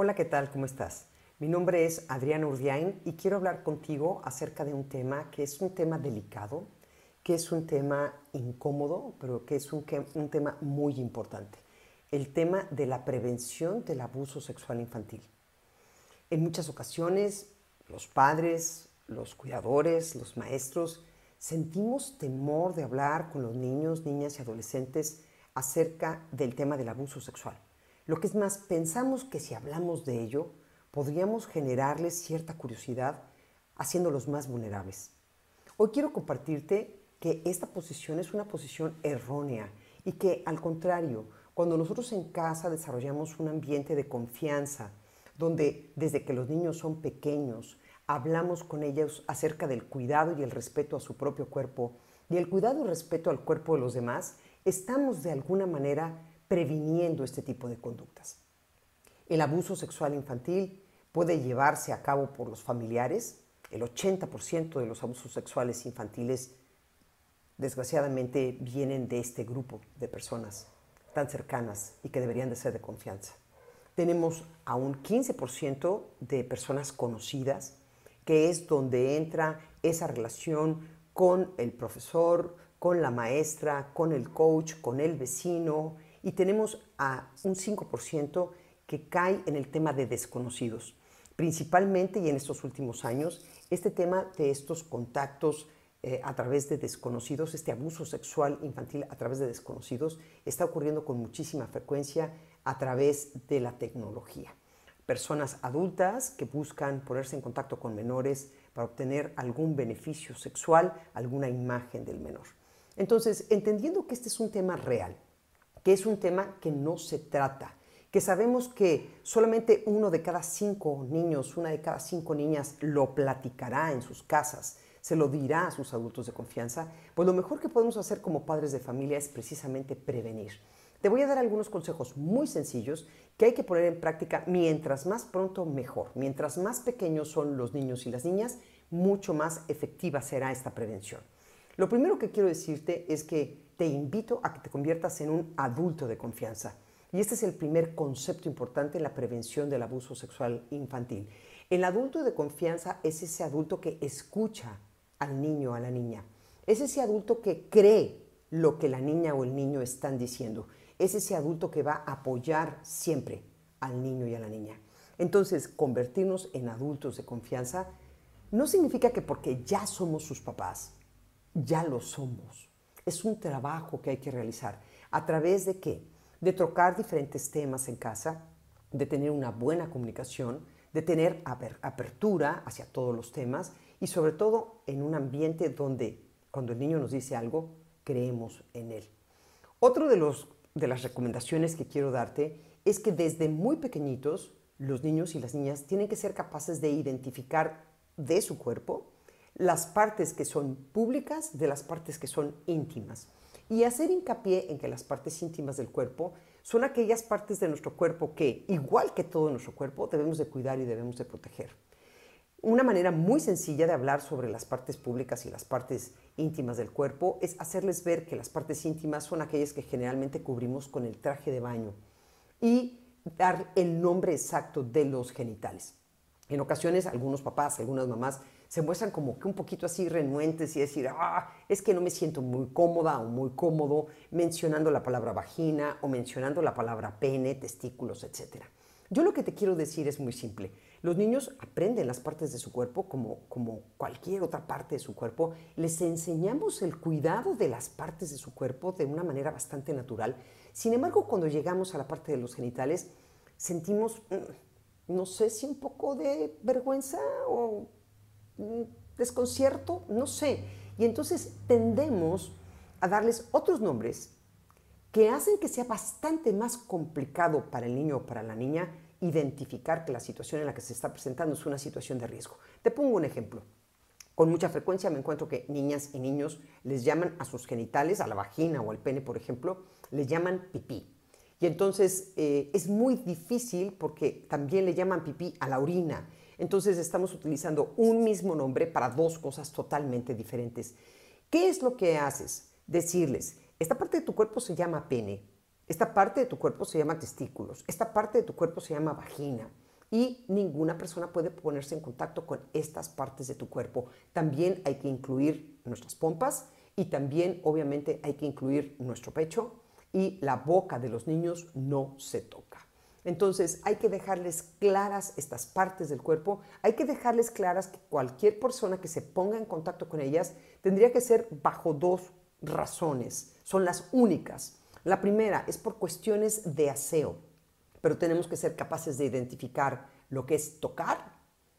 Hola, ¿qué tal? ¿Cómo estás? Mi nombre es Adriana Urdiain y quiero hablar contigo acerca de un tema que es un tema delicado, que es un tema incómodo, pero que es un, un tema muy importante. El tema de la prevención del abuso sexual infantil. En muchas ocasiones, los padres, los cuidadores, los maestros, sentimos temor de hablar con los niños, niñas y adolescentes acerca del tema del abuso sexual. Lo que es más, pensamos que si hablamos de ello, podríamos generarles cierta curiosidad haciéndolos más vulnerables. Hoy quiero compartirte que esta posición es una posición errónea y que al contrario, cuando nosotros en casa desarrollamos un ambiente de confianza, donde desde que los niños son pequeños hablamos con ellos acerca del cuidado y el respeto a su propio cuerpo y el cuidado y respeto al cuerpo de los demás, estamos de alguna manera previniendo este tipo de conductas. El abuso sexual infantil puede llevarse a cabo por los familiares. El 80% de los abusos sexuales infantiles desgraciadamente vienen de este grupo de personas tan cercanas y que deberían de ser de confianza. Tenemos a un 15% de personas conocidas, que es donde entra esa relación con el profesor, con la maestra, con el coach, con el vecino, y tenemos a un 5% que cae en el tema de desconocidos. Principalmente y en estos últimos años, este tema de estos contactos eh, a través de desconocidos, este abuso sexual infantil a través de desconocidos, está ocurriendo con muchísima frecuencia a través de la tecnología. Personas adultas que buscan ponerse en contacto con menores para obtener algún beneficio sexual, alguna imagen del menor. Entonces, entendiendo que este es un tema real, que es un tema que no se trata, que sabemos que solamente uno de cada cinco niños, una de cada cinco niñas lo platicará en sus casas, se lo dirá a sus adultos de confianza, pues lo mejor que podemos hacer como padres de familia es precisamente prevenir. Te voy a dar algunos consejos muy sencillos que hay que poner en práctica mientras más pronto mejor. Mientras más pequeños son los niños y las niñas, mucho más efectiva será esta prevención. Lo primero que quiero decirte es que te invito a que te conviertas en un adulto de confianza. Y este es el primer concepto importante en la prevención del abuso sexual infantil. El adulto de confianza es ese adulto que escucha al niño o a la niña. Es ese adulto que cree lo que la niña o el niño están diciendo. Es ese adulto que va a apoyar siempre al niño y a la niña. Entonces, convertirnos en adultos de confianza no significa que porque ya somos sus papás, ya lo somos es un trabajo que hay que realizar. ¿A través de qué? De trocar diferentes temas en casa, de tener una buena comunicación, de tener apertura hacia todos los temas y sobre todo en un ambiente donde cuando el niño nos dice algo, creemos en él. Otro de, los, de las recomendaciones que quiero darte es que desde muy pequeñitos los niños y las niñas tienen que ser capaces de identificar de su cuerpo las partes que son públicas de las partes que son íntimas. Y hacer hincapié en que las partes íntimas del cuerpo son aquellas partes de nuestro cuerpo que, igual que todo nuestro cuerpo, debemos de cuidar y debemos de proteger. Una manera muy sencilla de hablar sobre las partes públicas y las partes íntimas del cuerpo es hacerles ver que las partes íntimas son aquellas que generalmente cubrimos con el traje de baño y dar el nombre exacto de los genitales. En ocasiones algunos papás, algunas mamás se muestran como que un poquito así renuentes y decir, ah, es que no me siento muy cómoda o muy cómodo mencionando la palabra vagina o mencionando la palabra pene, testículos, etc. Yo lo que te quiero decir es muy simple. Los niños aprenden las partes de su cuerpo como, como cualquier otra parte de su cuerpo. Les enseñamos el cuidado de las partes de su cuerpo de una manera bastante natural. Sin embargo, cuando llegamos a la parte de los genitales, sentimos, mm, no sé si un poco de vergüenza o desconcierto, no sé. Y entonces tendemos a darles otros nombres que hacen que sea bastante más complicado para el niño o para la niña identificar que la situación en la que se está presentando es una situación de riesgo. Te pongo un ejemplo. Con mucha frecuencia me encuentro que niñas y niños les llaman a sus genitales, a la vagina o al pene, por ejemplo, les llaman pipí. Y entonces eh, es muy difícil porque también le llaman pipí a la orina entonces estamos utilizando un mismo nombre para dos cosas totalmente diferentes. ¿Qué es lo que haces? Decirles, esta parte de tu cuerpo se llama pene, esta parte de tu cuerpo se llama testículos, esta parte de tu cuerpo se llama vagina. y ninguna persona puede ponerse en contacto con estas partes de tu cuerpo. También hay que incluir nuestras pompas y también obviamente hay que incluir nuestro pecho y la boca de los niños no se toca. Entonces hay que dejarles claras estas partes del cuerpo, hay que dejarles claras que cualquier persona que se ponga en contacto con ellas tendría que ser bajo dos razones, son las únicas. La primera es por cuestiones de aseo, pero tenemos que ser capaces de identificar lo que es tocar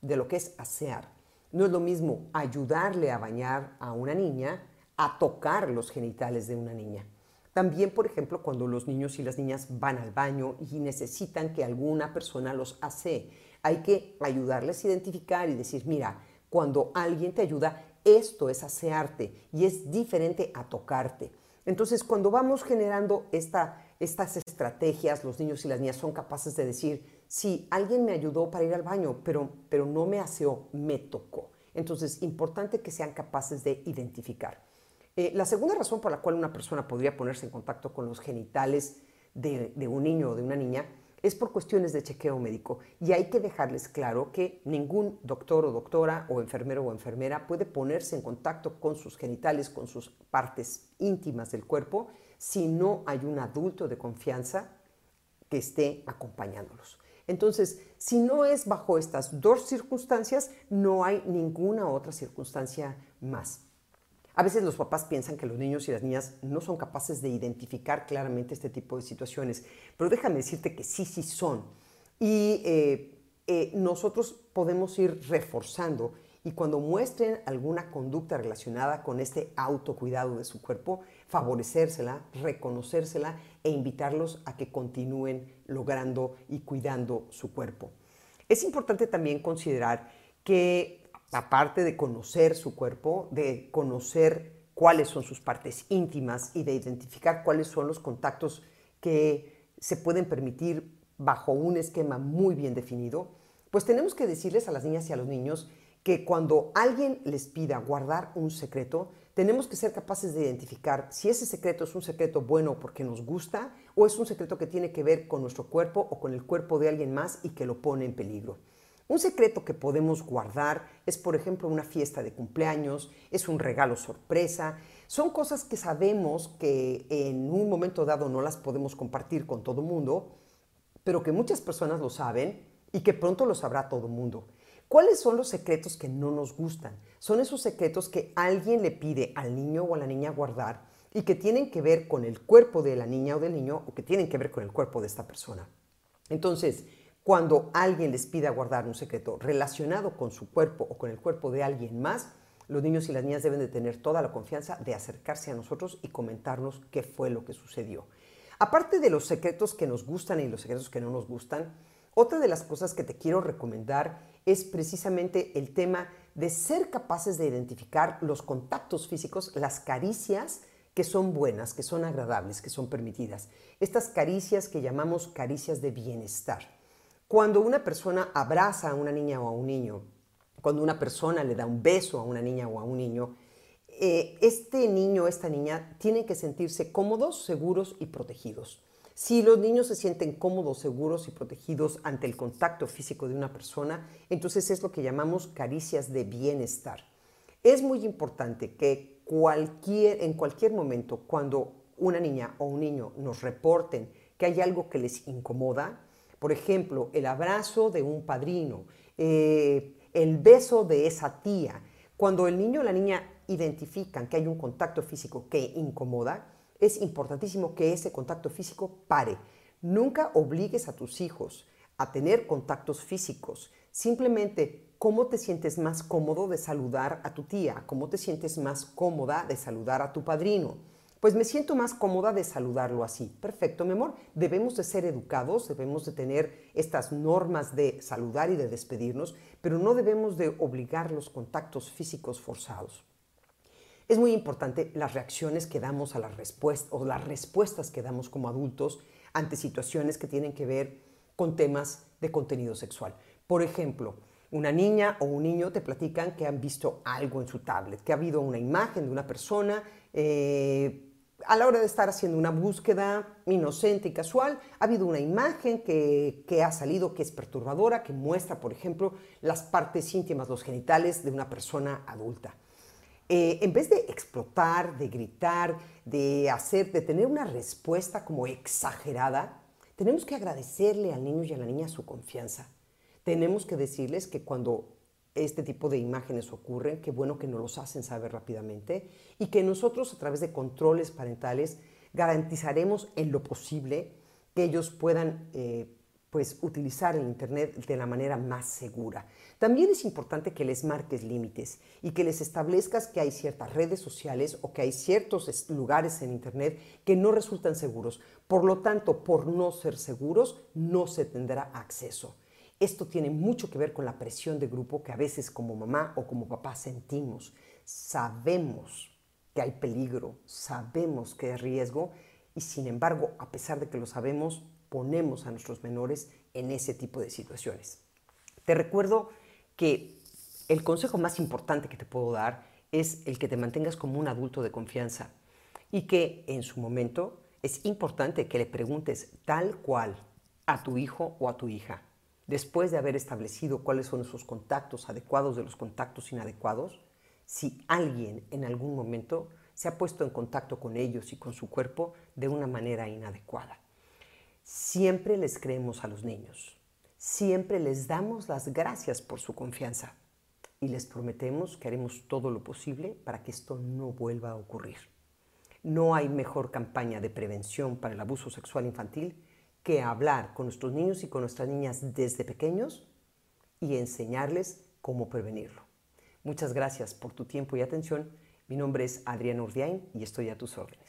de lo que es asear. No es lo mismo ayudarle a bañar a una niña a tocar los genitales de una niña. También, por ejemplo, cuando los niños y las niñas van al baño y necesitan que alguna persona los hace, hay que ayudarles a identificar y decir, mira, cuando alguien te ayuda, esto es asearte y es diferente a tocarte. Entonces, cuando vamos generando esta, estas estrategias, los niños y las niñas son capaces de decir, sí, alguien me ayudó para ir al baño, pero, pero no me aseó, me tocó. Entonces, importante que sean capaces de identificar. Eh, la segunda razón por la cual una persona podría ponerse en contacto con los genitales de, un niño o de una niña es por cuestiones de chequeo médico y hay que dejarles claro que ningún doctor o doctora o enfermero o enfermera puede ponerse en contacto con sus genitales, con sus partes íntimas del cuerpo, si no hay un adulto de confianza que esté acompañándolos. Entonces, si no es bajo estas dos circunstancias, no hay ninguna otra circunstancia más. A veces los papás piensan que los niños y las niñas no son capaces de identificar claramente este tipo de situaciones, pero déjame decirte que sí, sí son. Y eh, eh, nosotros podemos ir reforzando y cuando muestren alguna conducta relacionada con este autocuidado de su cuerpo, favorecérsela, reconocérsela e invitarlos a que continúen logrando y cuidando su cuerpo. Es importante también considerar que aparte de conocer su cuerpo, de conocer cuáles son sus partes íntimas y de identificar cuáles son los contactos que se pueden permitir bajo un esquema muy bien definido, pues tenemos que decirles a las niñas y a los niños que cuando alguien les pida guardar un secreto, tenemos que ser capaces de identificar si ese secreto es un secreto bueno porque nos gusta o es un secreto que tiene que ver con nuestro cuerpo o con el cuerpo de alguien más y que lo pone en peligro. Un secreto que podemos guardar es, por ejemplo, una fiesta de cumpleaños, es un regalo sorpresa. Son cosas que sabemos que en un momento dado no las podemos compartir con todo el mundo, pero que muchas personas lo saben y que pronto lo sabrá todo el mundo. ¿Cuáles son los secretos que no nos gustan? Son esos secretos que alguien le pide al niño o a la niña guardar y que tienen que ver con el cuerpo de la niña o del niño o que tienen que ver con el cuerpo de esta persona. Entonces, cuando alguien les pida guardar un secreto relacionado con su cuerpo o con el cuerpo de alguien más, los niños y las niñas deben de tener toda la confianza de acercarse a nosotros y comentarnos qué fue lo que sucedió. Aparte de los secretos que nos gustan y los secretos que no nos gustan, otra de las cosas que te quiero recomendar es precisamente el tema de ser capaces de identificar los contactos físicos, las caricias que son buenas, que son agradables, que son permitidas. Estas caricias que llamamos caricias de bienestar. Cuando una persona abraza a una niña o a un niño, cuando una persona le da un beso a una niña o a un niño, eh, este niño o esta niña tienen que sentirse cómodos, seguros y protegidos. Si los niños se sienten cómodos, seguros y protegidos ante el contacto físico de una persona, entonces es lo que llamamos caricias de bienestar. Es muy importante que cualquier, en cualquier momento, cuando una niña o un niño nos reporten que hay algo que les incomoda, por ejemplo, el abrazo de un padrino, eh, el beso de esa tía. Cuando el niño o la niña identifican que hay un contacto físico que incomoda, es importantísimo que ese contacto físico pare. Nunca obligues a tus hijos a tener contactos físicos. Simplemente, ¿cómo te sientes más cómodo de saludar a tu tía? ¿Cómo te sientes más cómoda de saludar a tu padrino? Pues me siento más cómoda de saludarlo así. Perfecto, mi amor. Debemos de ser educados, debemos de tener estas normas de saludar y de despedirnos, pero no debemos de obligar los contactos físicos forzados. Es muy importante las reacciones que damos a las respuestas o las respuestas que damos como adultos ante situaciones que tienen que ver con temas de contenido sexual. Por ejemplo, una niña o un niño te platican que han visto algo en su tablet, que ha habido una imagen de una persona eh, a la hora de estar haciendo una búsqueda inocente y casual, ha habido una imagen que, que, ha salido que es perturbadora, que muestra, por ejemplo, las partes íntimas, los genitales de una persona adulta. Eh, en vez de explotar, de gritar, de hacer, de tener una respuesta como exagerada, tenemos que agradecerle al niño y a la niña su confianza. Tenemos que decirles que cuando este tipo de imágenes ocurren, qué bueno que nos los hacen saber rápidamente y que nosotros a través de controles parentales garantizaremos en lo posible que ellos puedan eh, pues, utilizar el Internet de la manera más segura. También es importante que les marques límites y que les establezcas que hay ciertas redes sociales o que hay ciertos lugares en Internet que no resultan seguros. Por lo tanto, por no ser seguros, no se tendrá acceso. Esto tiene mucho que ver con la presión de grupo que a veces como mamá o como papá sentimos. Sabemos que hay peligro, sabemos que hay riesgo y sin embargo, a pesar de que lo sabemos, ponemos a nuestros menores en ese tipo de situaciones. Te recuerdo que el consejo más importante que te puedo dar es el que te mantengas como un adulto de confianza y que en su momento es importante que le preguntes tal cual a tu hijo o a tu hija después de haber establecido cuáles son esos contactos adecuados de los contactos inadecuados, si alguien en algún momento se ha puesto en contacto con ellos y con su cuerpo de una manera inadecuada. Siempre les creemos a los niños, siempre les damos las gracias por su confianza y les prometemos que haremos todo lo posible para que esto no vuelva a ocurrir. No hay mejor campaña de prevención para el abuso sexual infantil que hablar con nuestros niños y con nuestras niñas desde pequeños y enseñarles cómo prevenirlo. Muchas gracias por tu tiempo y atención. Mi nombre es Adriana Urdiain y estoy a tus órdenes.